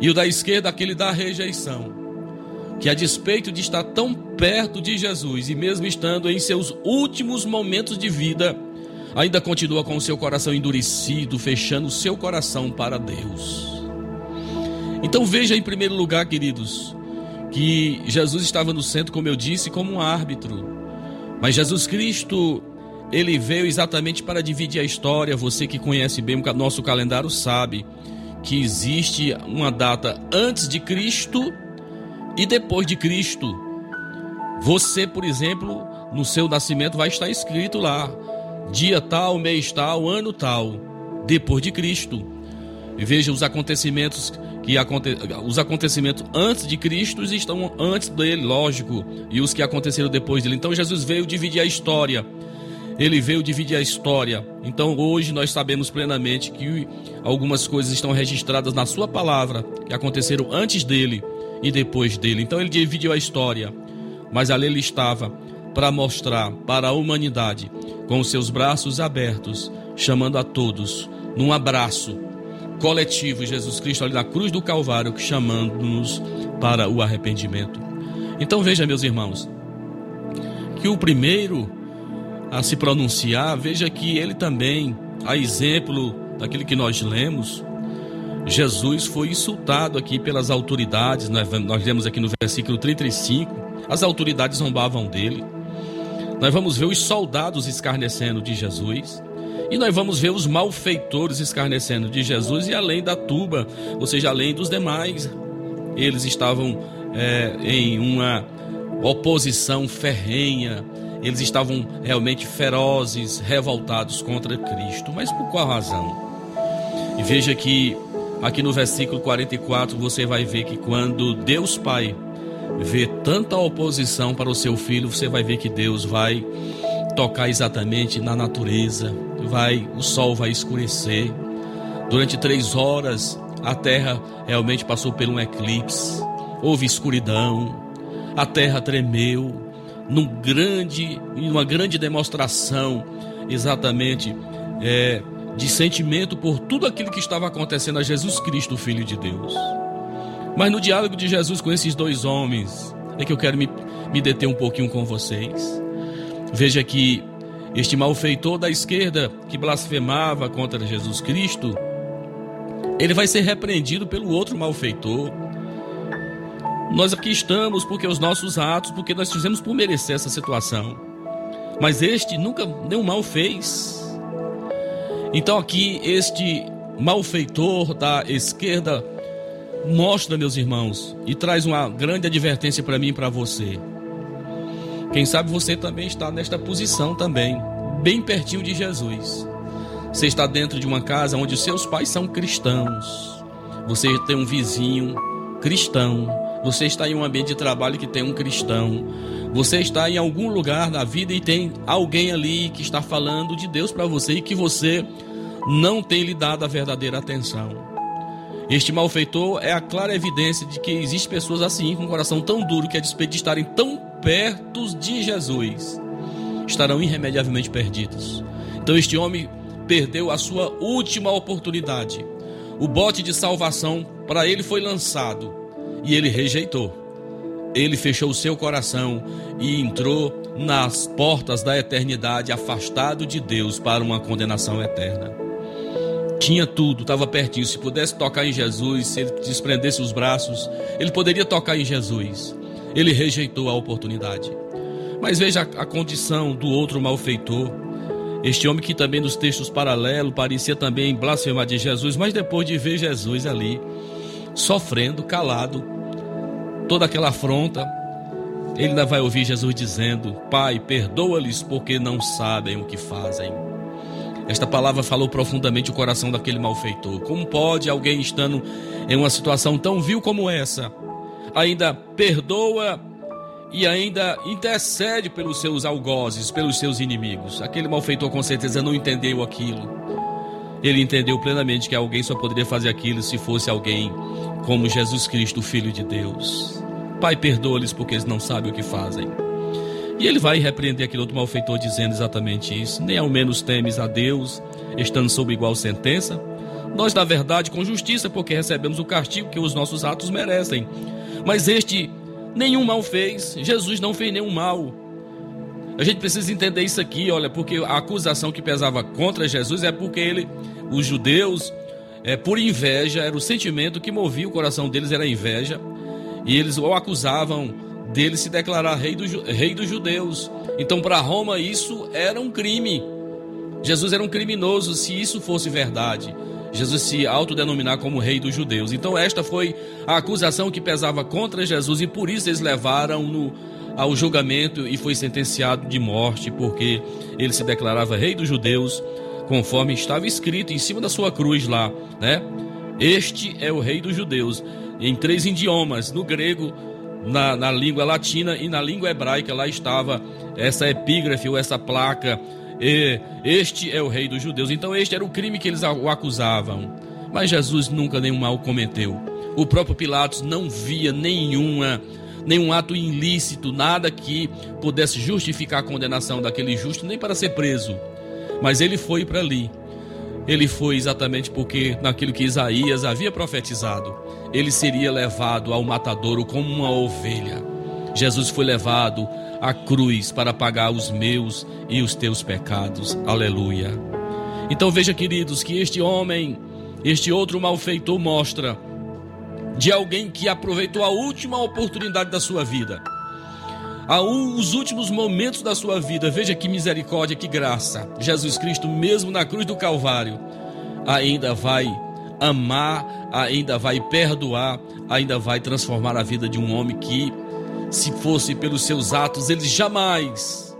e o da esquerda, aquele da rejeição. Que a despeito de estar tão perto de Jesus e mesmo estando em seus últimos momentos de vida, ainda continua com o seu coração endurecido, fechando o seu coração para Deus. Então veja em primeiro lugar, queridos, que Jesus estava no centro, como eu disse, como um árbitro. Mas Jesus Cristo ele veio exatamente para dividir a história. Você que conhece bem o nosso calendário sabe que existe uma data antes de Cristo e depois de Cristo. Você, por exemplo, no seu nascimento vai estar escrito lá: dia tal, mês tal, ano tal, depois de Cristo. E veja os acontecimentos que aconte... os acontecimentos antes de Cristo estão antes dele, lógico, e os que aconteceram depois dele. Então Jesus veio dividir a história ele veio dividir a história. Então hoje nós sabemos plenamente que algumas coisas estão registradas na sua palavra que aconteceram antes dele e depois dele. Então ele dividiu a história, mas ali ele estava para mostrar para a humanidade com os seus braços abertos, chamando a todos num abraço coletivo Jesus Cristo ali na cruz do Calvário, chamando-nos para o arrependimento. Então veja, meus irmãos, que o primeiro a se pronunciar, veja que ele também, a exemplo daquilo que nós lemos, Jesus foi insultado aqui pelas autoridades, nós, nós lemos aqui no versículo 35, as autoridades zombavam dele. Nós vamos ver os soldados escarnecendo de Jesus. E nós vamos ver os malfeitores escarnecendo de Jesus e além da tuba, ou seja, além dos demais. Eles estavam é, em uma oposição ferrenha, eles estavam realmente ferozes, revoltados contra Cristo. Mas por qual razão? E veja que aqui no versículo 44 você vai ver que quando Deus Pai vê tanta oposição para o seu filho, você vai ver que Deus vai tocar exatamente na natureza, vai o sol vai escurecer. Durante três horas a terra realmente passou por um eclipse, houve escuridão, a terra tremeu, num grande, uma grande demonstração exatamente é, de sentimento por tudo aquilo que estava acontecendo a Jesus Cristo, Filho de Deus. Mas no diálogo de Jesus com esses dois homens, é que eu quero me, me deter um pouquinho com vocês. Veja que Este malfeitor da esquerda que blasfemava contra Jesus Cristo, ele vai ser repreendido pelo outro malfeitor. Nós aqui estamos porque os nossos atos, porque nós fizemos por merecer essa situação. Mas este nunca nenhum mal fez. Então aqui este malfeitor da esquerda mostra, meus irmãos, e traz uma grande advertência para mim e para você. Quem sabe você também está nesta posição também, bem pertinho de Jesus. Você está dentro de uma casa onde seus pais são cristãos. Você tem um vizinho cristão. Você está em um ambiente de trabalho que tem um cristão. Você está em algum lugar da vida e tem alguém ali que está falando de Deus para você e que você não tem lhe dado a verdadeira atenção. Este malfeitor é a clara evidência de que existem pessoas assim, com um coração tão duro que, a despeito de estarem tão perto de Jesus, estarão irremediavelmente perdidos. Então, este homem perdeu a sua última oportunidade. O bote de salvação para ele foi lançado e ele rejeitou. Ele fechou o seu coração e entrou nas portas da eternidade, afastado de Deus para uma condenação eterna. Tinha tudo, estava pertinho. Se pudesse tocar em Jesus, se ele desprendesse os braços, ele poderia tocar em Jesus. Ele rejeitou a oportunidade. Mas veja a, a condição do outro malfeitor. Este homem que também nos textos paralelos parecia também blasfemar de Jesus, mas depois de ver Jesus ali, sofrendo, calado, toda aquela afronta, ele ainda vai ouvir Jesus dizendo: Pai, perdoa-lhes porque não sabem o que fazem. Esta palavra falou profundamente o coração daquele malfeitor. Como pode alguém estando em uma situação tão vil como essa, ainda perdoa e ainda intercede pelos seus algozes, pelos seus inimigos? Aquele malfeitor com certeza não entendeu aquilo. Ele entendeu plenamente que alguém só poderia fazer aquilo se fosse alguém como Jesus Cristo, Filho de Deus. Pai, perdoa-lhes porque eles não sabem o que fazem. E ele vai repreender aquele outro malfeitor dizendo exatamente isso. Nem ao menos temes a Deus, estando sob igual sentença. Nós, na verdade, com justiça, porque recebemos o castigo que os nossos atos merecem. Mas este nenhum mal fez, Jesus não fez nenhum mal. A gente precisa entender isso aqui, olha, porque a acusação que pesava contra Jesus é porque ele, os judeus, é, por inveja, era o sentimento que movia o coração deles, era a inveja, e eles o acusavam dele se declarar rei, do, rei dos judeus. Então, para Roma, isso era um crime. Jesus era um criminoso se isso fosse verdade. Jesus se autodenominar como rei dos judeus. Então, esta foi a acusação que pesava contra Jesus e por isso eles levaram-no ao julgamento e foi sentenciado de morte, porque ele se declarava rei dos judeus, conforme estava escrito em cima da sua cruz lá, né? Este é o rei dos judeus, em três idiomas, no grego, na, na língua latina e na língua hebraica, lá estava essa epígrafe ou essa placa. E este é o rei dos judeus. Então, este era o crime que eles o acusavam. Mas Jesus nunca nenhum mal cometeu. O próprio Pilatos não via nenhuma, nenhum ato ilícito, nada que pudesse justificar a condenação daquele justo, nem para ser preso. Mas ele foi para ali. Ele foi exatamente porque naquilo que Isaías havia profetizado ele seria levado ao matadouro como uma ovelha. Jesus foi levado à cruz para pagar os meus e os teus pecados. Aleluia. Então veja, queridos, que este homem, este outro malfeitor mostra de alguém que aproveitou a última oportunidade da sua vida. Os últimos momentos da sua vida, veja que misericórdia, que graça. Jesus Cristo, mesmo na cruz do Calvário, ainda vai amar, ainda vai perdoar, ainda vai transformar a vida de um homem que, se fosse pelos seus atos, ele jamais,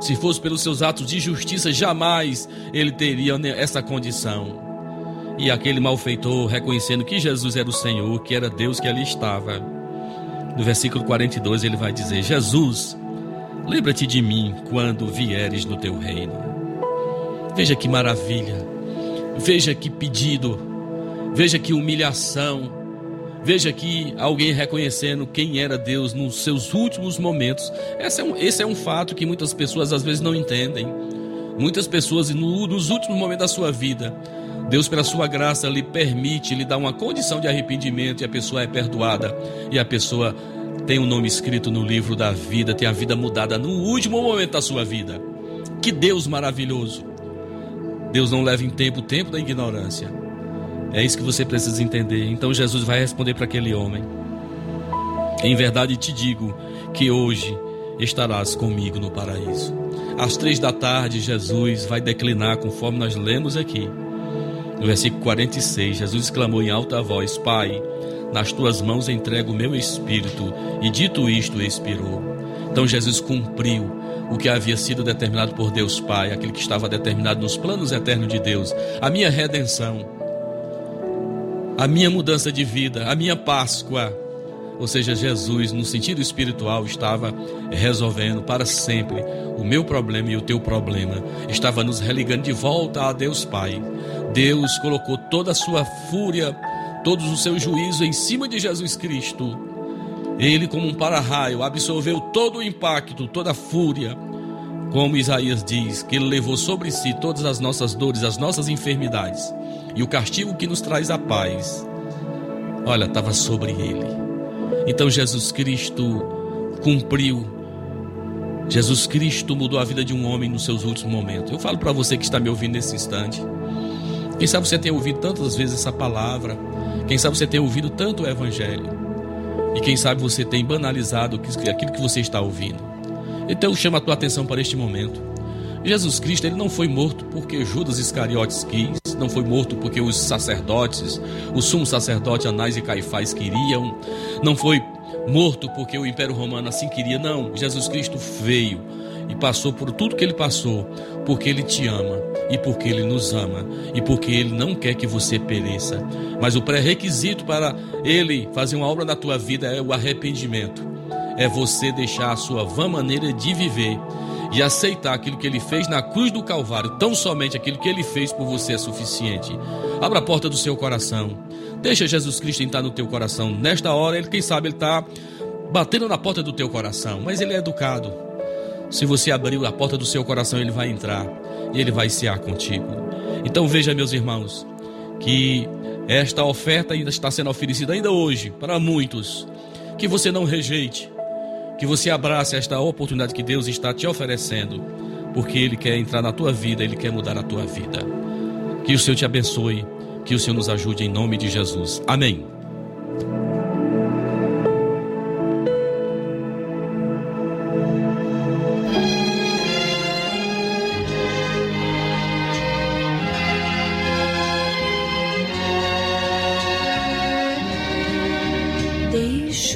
se fosse pelos seus atos de justiça, jamais ele teria essa condição. E aquele malfeitor, reconhecendo que Jesus era o Senhor, que era Deus que ali estava. No versículo 42 ele vai dizer: Jesus, lembra-te de mim quando vieres no teu reino. Veja que maravilha, veja que pedido Veja que humilhação. Veja que alguém reconhecendo quem era Deus nos seus últimos momentos. Esse é um, esse é um fato que muitas pessoas às vezes não entendem. Muitas pessoas, no, nos últimos momentos da sua vida, Deus, pela sua graça, lhe permite, lhe dá uma condição de arrependimento e a pessoa é perdoada. E a pessoa tem o um nome escrito no livro da vida, tem a vida mudada no último momento da sua vida. Que Deus maravilhoso. Deus não leva em tempo o tempo da ignorância. É isso que você precisa entender. Então Jesus vai responder para aquele homem: Em verdade te digo que hoje estarás comigo no paraíso. Às três da tarde, Jesus vai declinar, conforme nós lemos aqui. No versículo 46, Jesus exclamou em alta voz: Pai, nas tuas mãos entrego o meu espírito. E dito isto, expirou. Então Jesus cumpriu o que havia sido determinado por Deus Pai, aquele que estava determinado nos planos eternos de Deus, a minha redenção, a minha mudança de vida, a minha Páscoa. Ou seja, Jesus, no sentido espiritual, estava resolvendo para sempre o meu problema e o teu problema. Estava nos religando de volta a Deus Pai. Deus colocou toda a sua fúria, todos os seus juízos em cima de Jesus Cristo. Ele, como um para-raio, absorveu todo o impacto, toda a fúria. Como Isaías diz, que ele levou sobre si todas as nossas dores, as nossas enfermidades. E o castigo que nos traz a paz, olha, estava sobre ele. Então Jesus Cristo cumpriu. Jesus Cristo mudou a vida de um homem nos seus últimos momentos. Eu falo para você que está me ouvindo nesse instante. Quem sabe você tem ouvido tantas vezes essa palavra. Quem sabe você tem ouvido tanto o Evangelho. E quem sabe você tem banalizado aquilo que você está ouvindo. Então eu chamo a tua atenção para este momento. Jesus Cristo ele não foi morto porque Judas Iscariotes quis, não foi morto porque os sacerdotes, o sumo sacerdote Anás e Caifás queriam, não foi morto porque o Império Romano assim queria, não. Jesus Cristo veio e passou por tudo que ele passou, porque ele te ama e porque ele nos ama e porque ele não quer que você pereça. Mas o pré-requisito para ele fazer uma obra na tua vida é o arrependimento. É você deixar a sua vã maneira de viver e aceitar aquilo que ele fez na cruz do Calvário, tão somente aquilo que ele fez por você é suficiente. Abra a porta do seu coração. Deixa Jesus Cristo entrar no teu coração. Nesta hora, ele, quem sabe, ele está batendo na porta do teu coração, mas ele é educado. Se você abrir a porta do seu coração, ele vai entrar e ele vai cear contigo. Então veja, meus irmãos, que esta oferta ainda está sendo oferecida ainda hoje para muitos. Que você não rejeite, que você abrace esta oportunidade que Deus está te oferecendo, porque Ele quer entrar na tua vida, Ele quer mudar a tua vida. Que o Senhor te abençoe, que o Senhor nos ajude em nome de Jesus. Amém.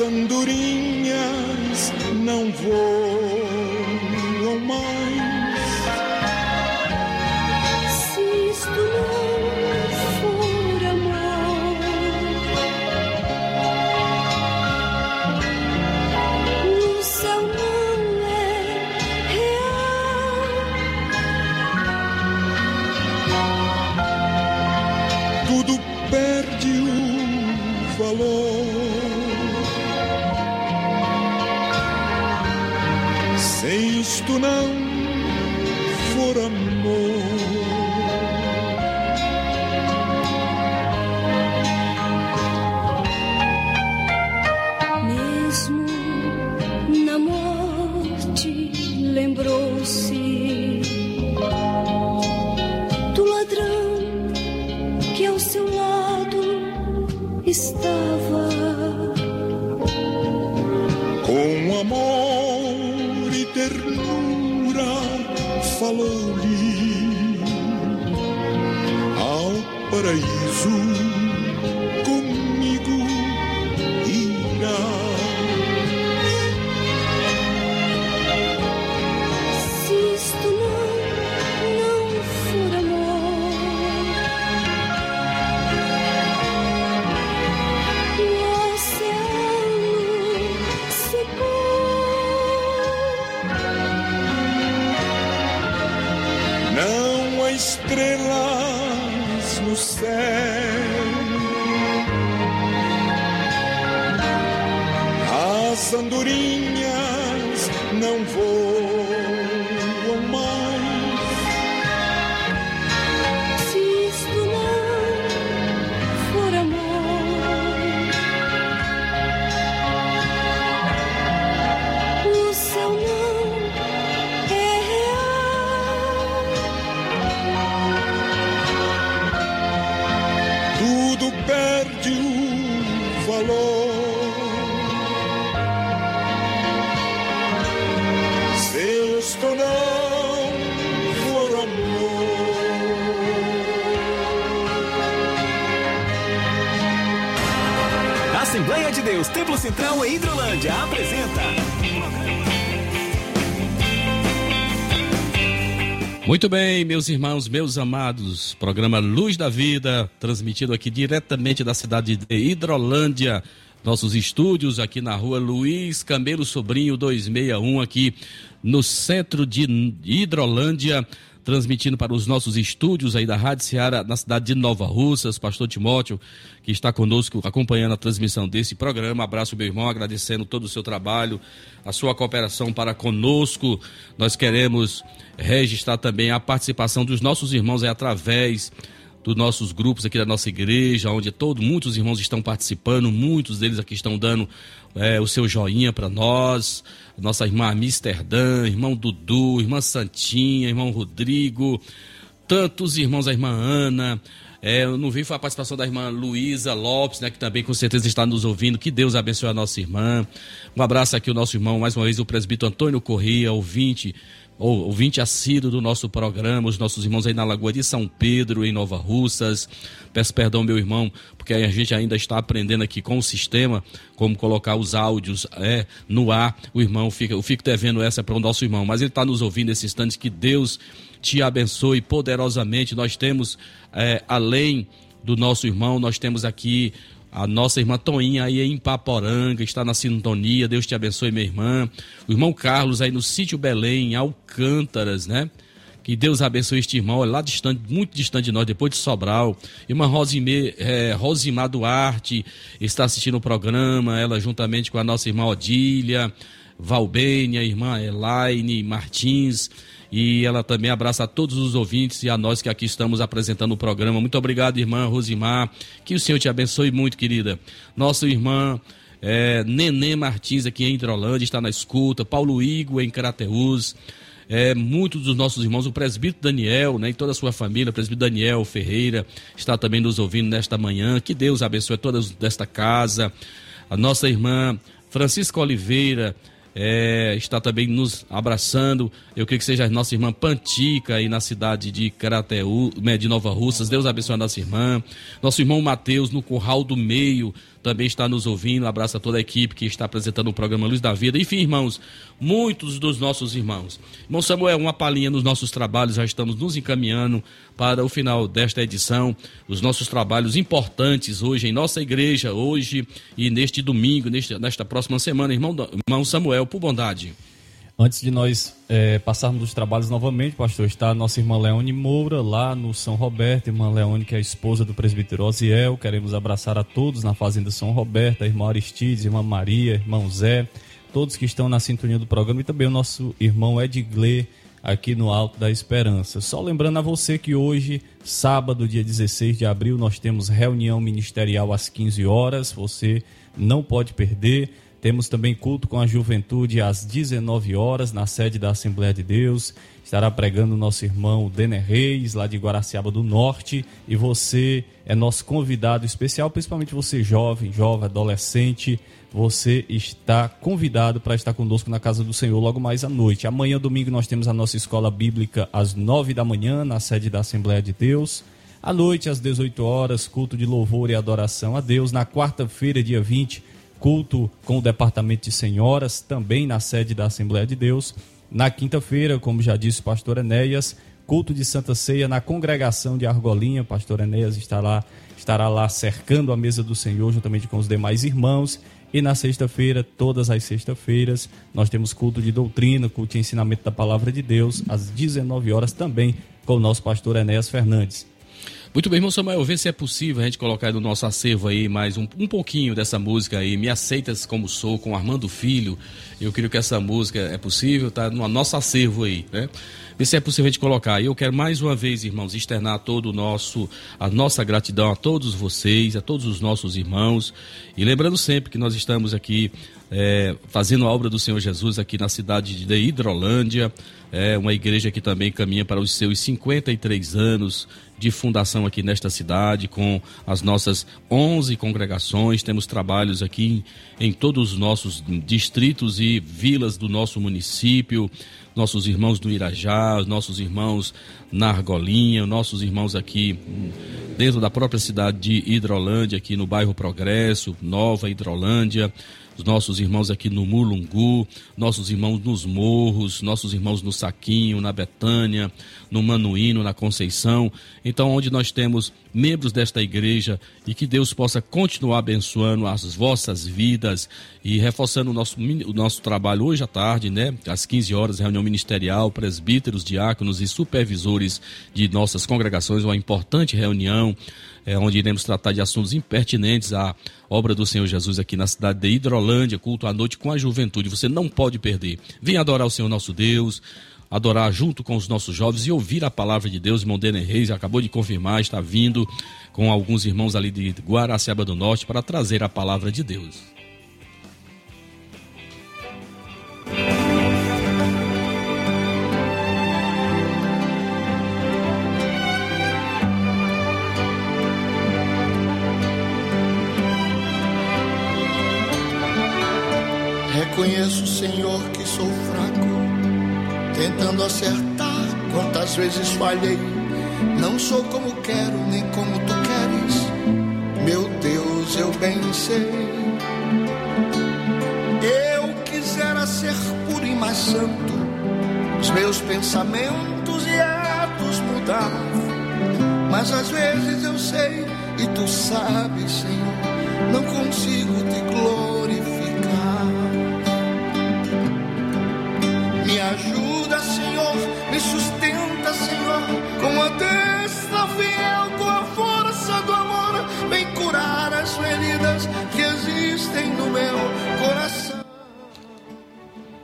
eterno Muito bem, meus irmãos, meus amados, programa Luz da Vida, transmitido aqui diretamente da cidade de Hidrolândia, nossos estúdios aqui na rua Luiz Camelo Sobrinho 261, aqui no centro de Hidrolândia, transmitindo para os nossos estúdios aí da Rádio Ceará, na cidade de Nova Russas, pastor Timóteo, que está conosco acompanhando a transmissão desse programa. Abraço, meu irmão, agradecendo todo o seu trabalho, a sua cooperação para conosco. Nós queremos registrar também a participação dos nossos irmãos aí através dos nossos grupos aqui da nossa igreja, onde todo, muitos irmãos estão participando, muitos deles aqui estão dando é, o seu joinha para nós. Nossa irmã Amsterdã, irmão Dudu, irmã Santinha, irmão Rodrigo, tantos irmãos, a irmã Ana. É, eu não vi foi a participação da irmã Luísa Lopes, né, que também com certeza está nos ouvindo. Que Deus abençoe a nossa irmã. Um abraço aqui ao nosso irmão, mais uma vez, o presbítero Antônio Corrêa, ouvinte ou- ouvinte assíduo do nosso programa, os nossos irmãos aí na Lagoa de São Pedro, em Nova Russas. Peço perdão, meu irmão, porque a gente ainda está aprendendo aqui com o sistema como colocar os áudios é, no ar. O irmão fica, eu fico devendo essa para o nosso irmão, mas ele está nos ouvindo nesse instante. Que Deus te abençoe poderosamente. Nós temos, é, além do nosso irmão, nós temos aqui a nossa irmã Toinha aí em Paporanga, está na sintonia. Deus te abençoe, minha irmã. O irmão Carlos aí no sítio Belém, Alcântaras, né? Que Deus abençoe este irmão, olha, lá distante, muito distante de nós, depois de Sobral. Irmã Rosime, é, Rosimar Duarte está assistindo o programa, ela juntamente com a nossa irmã Odília, Valbênia, irmã Elaine Martins. E ela também abraça a todos os ouvintes e a nós que aqui estamos apresentando o programa. Muito obrigado, irmã Rosimar. Que o Senhor te abençoe muito, querida. Nossa irmã é, Nenê Martins, aqui em Hidrolândia, está na escuta. Paulo Igo, em Crateús. É, muitos dos nossos irmãos, o presbítero Daniel, né, e toda a sua família, o presbítero Daniel Ferreira, está também nos ouvindo nesta manhã. Que Deus abençoe todas desta casa. A nossa irmã Francisca Oliveira, é, está também nos abraçando. Eu creio que seja a nossa irmã Pantica aí na cidade de Carateú, né, de Nova Russas. Deus abençoe a nossa irmã. Nosso irmão Mateus no Curral do Meio também está nos ouvindo. Abraço a toda a equipe que está apresentando o programa Luz da Vida. Enfim, irmãos, muitos dos nossos irmãos. Irmão Samuel, uma palhinha nos nossos trabalhos, já estamos nos encaminhando para o final desta edição. Os nossos trabalhos importantes hoje em nossa igreja, hoje e neste domingo, neste, nesta próxima semana. Irmão, irmão Samuel, por bondade. Antes de nós é, passarmos os trabalhos novamente, pastor, está a nossa irmã Leone Moura, lá no São Roberto, irmã Leone, que é a esposa do presbítero Osiel. Queremos abraçar a todos na Fazenda São Roberto, a irmã Aristides, irmã Maria, irmão Zé, todos que estão na sintonia do programa e também o nosso irmão Edgley, aqui no Alto da Esperança. Só lembrando a você que hoje, sábado, dia 16 de abril, nós temos reunião ministerial às 15 horas. Você não pode perder. Temos também culto com a juventude às 19 horas na sede da Assembleia de Deus. Estará pregando o nosso irmão Denner Reis, lá de Guaraciaba do Norte. E você é nosso convidado especial, principalmente você jovem, jovem, adolescente. Você está convidado para estar conosco na casa do Senhor logo mais à noite. Amanhã, domingo, nós temos a nossa escola bíblica às 9 da manhã, na sede da Assembleia de Deus. À noite, às 18 horas, culto de louvor e adoração a Deus. Na quarta-feira, dia 20, culto com o departamento de senhoras, também na sede da Assembleia de Deus. Na quinta-feira, como já disse o pastor Enéas, culto de Santa Ceia na congregação de Argolinha. Pastor Enéas estará, estará lá cercando a mesa do Senhor juntamente com os demais irmãos. E na sexta-feira, todas as sextas-feiras, nós temos culto de doutrina, culto de ensinamento da palavra de Deus, às 19 horas também, com o nosso pastor Enéas Fernandes. Muito bem, irmão Samuel, vê se é possível a gente colocar no nosso acervo aí mais um, um pouquinho dessa música aí, Me Aceitas Como Sou, com Armando Filho. Eu creio que essa música é possível, tá no nosso acervo aí, né? Vê se é possível a gente colocar. E eu quero mais uma vez, irmãos, externar todo o nosso, a nossa gratidão a todos vocês, a todos os nossos irmãos. E lembrando sempre que nós estamos aqui é, fazendo a obra do Senhor Jesus aqui na cidade de Hidrolândia. É uma igreja que também caminha para os seus 53 anos de fundação aqui nesta cidade, com as nossas 11 congregações. Temos trabalhos aqui em, em todos os nossos distritos e vilas do nosso município. Nossos irmãos do Irajá, nossos irmãos na Argolinha, nossos irmãos aqui dentro da própria cidade de Hidrolândia, aqui no bairro Progresso, Nova Hidrolândia os nossos irmãos aqui no Mulungu, nossos irmãos nos Morros, nossos irmãos no Saquinho, na Betânia, no Manuíno, na Conceição. Então, onde nós temos membros desta igreja e que Deus possa continuar abençoando as vossas vidas e reforçando o nosso, o nosso trabalho hoje à tarde, né? Às 15 horas, reunião ministerial, presbíteros, diáconos e supervisores de nossas congregações, uma importante reunião é, onde iremos tratar de assuntos impertinentes à obra do Senhor Jesus aqui na cidade de Hidrolândia, culto à noite com a juventude. Você não pode perder. Venha adorar o Senhor nosso Deus, adorar junto com os nossos jovens e ouvir a palavra de Deus. Irmão Denner Reis acabou de confirmar, está vindo com alguns irmãos ali de Guaraciaba do Norte para trazer a palavra de Deus. Reconheço, Senhor, que tentando acertar quantas vezes falhei. Não sou como quero, nem como tu queres. Meu Deus, eu bem sei. Eu quisera ser puro e mais santo, os meus pensamentos e atos mudar. Mas às vezes eu sei, e tu sabes, Senhor, não consigo te glorificar. Destra fiel, com a força do amor, vem curar as feridas que existem no meu coração.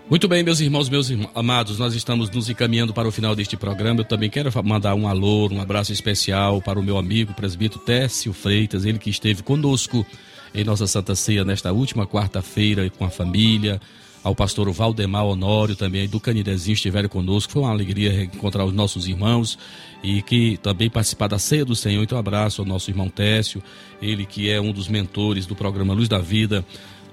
Muito bem, meus irmãos, meus amados, nós estamos nos encaminhando para o final deste programa. Eu também quero mandar um alô, um abraço especial para o meu amigo, o presbítero Técio Freitas, ele que esteve conosco em nossa Santa Ceia nesta última quarta-feira com a família. Ao pastor Valdemar Honório, também do Canidezinho, estiveram conosco. Foi uma alegria encontrar os nossos irmãos e que também participar da Ceia do Senhor. Então, abraço ao nosso irmão Técio, ele que é um dos mentores do programa Luz da Vida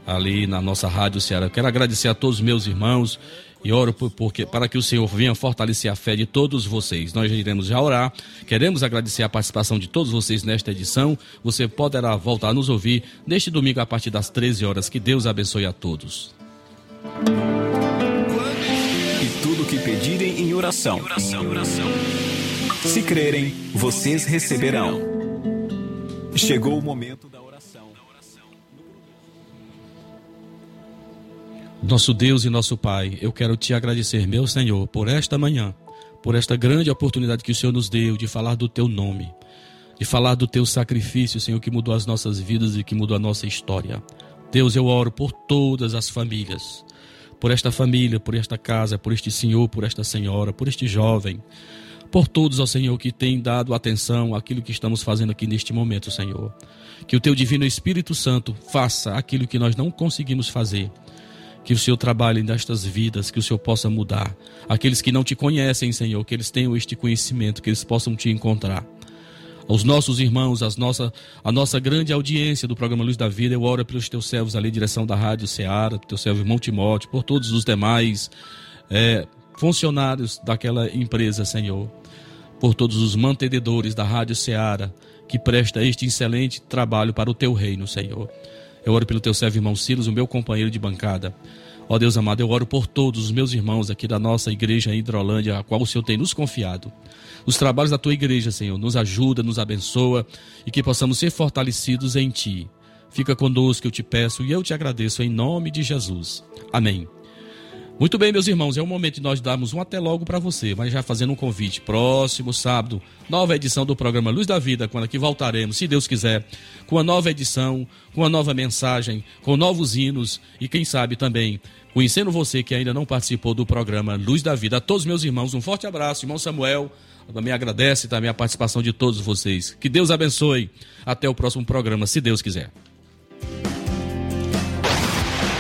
ali na nossa Rádio Ceará. quero agradecer a todos os meus irmãos e oro por, porque, para que o Senhor venha fortalecer a fé de todos vocês. Nós já iremos já orar. Queremos agradecer a participação de todos vocês nesta edição. Você poderá voltar a nos ouvir neste domingo a partir das 13 horas. Que Deus abençoe a todos. E tudo que pedirem em oração. Se crerem, vocês receberão. Chegou o momento da oração. Nosso Deus e nosso Pai, eu quero te agradecer, meu Senhor, por esta manhã, por esta grande oportunidade que o Senhor nos deu de falar do teu nome, de falar do teu sacrifício, Senhor, que mudou as nossas vidas e que mudou a nossa história. Deus, eu oro por todas as famílias, por esta família, por esta casa, por este senhor, por esta senhora, por este jovem, por todos, ó Senhor, que têm dado atenção àquilo que estamos fazendo aqui neste momento, Senhor. Que o teu divino Espírito Santo faça aquilo que nós não conseguimos fazer. Que o Senhor trabalhe nestas vidas, que o Senhor possa mudar. Aqueles que não te conhecem, Senhor, que eles tenham este conhecimento, que eles possam te encontrar aos nossos irmãos, as nossa, a nossa grande audiência do programa Luz da Vida. Eu oro pelos teus servos ali, direção da Rádio Ceará, teu servo irmão Timóteo, por todos os demais é, funcionários daquela empresa, Senhor. por todos os mantenedores da Rádio Ceará que presta este excelente trabalho para o teu reino, Senhor. Eu oro pelo teu servo irmão Silas, o meu companheiro de bancada. Ó Deus amado, eu oro por todos os meus irmãos aqui da nossa igreja em Hidrolândia, a qual o Senhor tem nos confiado. Os trabalhos da tua igreja, Senhor, nos ajuda, nos abençoa e que possamos ser fortalecidos em ti. Fica conosco, eu te peço e eu te agradeço em nome de Jesus. Amém. Muito bem, meus irmãos, é o momento de nós darmos um até logo para você, mas já fazendo um convite. Próximo sábado, nova edição do programa Luz da Vida, quando aqui voltaremos, se Deus quiser, com a nova edição, com a nova mensagem, com novos hinos e quem sabe também conhecendo você que ainda não participou do programa Luz da Vida. A todos meus irmãos, um forte abraço, irmão Samuel. Também agradece também a participação de todos vocês. Que Deus abençoe. Até o próximo programa, se Deus quiser.